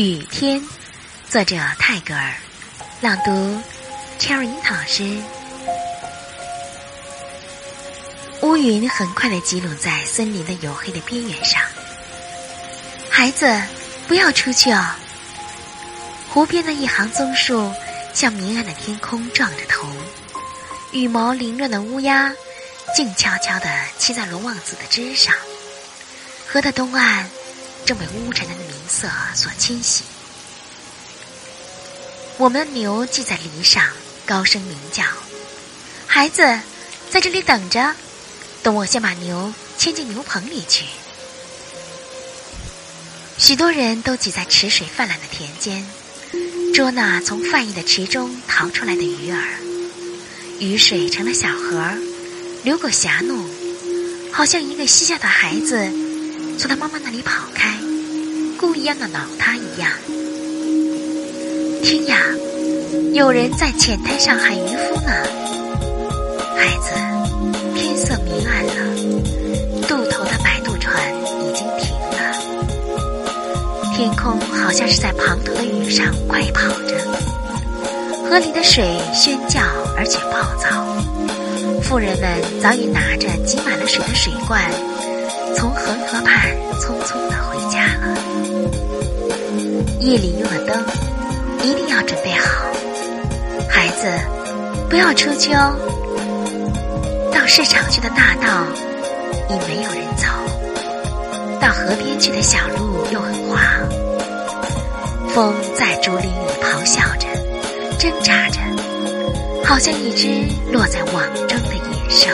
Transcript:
雨天，作者泰戈尔，朗读 Cherry 老师。乌云很快的积拢在森林的黝黑的边缘上。孩子，不要出去哦。湖边的一行棕树向明暗的天空撞着头，羽毛凌乱的乌鸦静悄悄地栖在龙王子的枝上。河的东岸。正被乌沉沉的明色所侵袭。我们的牛系在篱上，高声鸣叫：“孩子，在这里等着，等我先把牛牵进牛棚里去。”许多人都挤在池水泛滥的田间，捉那从泛溢的池中逃出来的鱼儿。雨水成了小河，流过狭弄，好像一个嬉笑的孩子从他妈妈那里跑开。故意要挠他一样。听呀，有人在浅滩上喊渔夫呢。孩子，天色明暗了，渡头的摆渡船已经停了。天空好像是在滂沱的雨上快跑着，河里的水喧叫而且暴躁。妇人们早已拿着挤满了水的水罐，从恒河畔匆匆的。夜里用了灯一定要准备好，孩子，不要出去哦。到市场去的大道已没有人走，到河边去的小路又很滑。风在竹林里咆哮着，挣扎着，好像一只落在网中的野兽。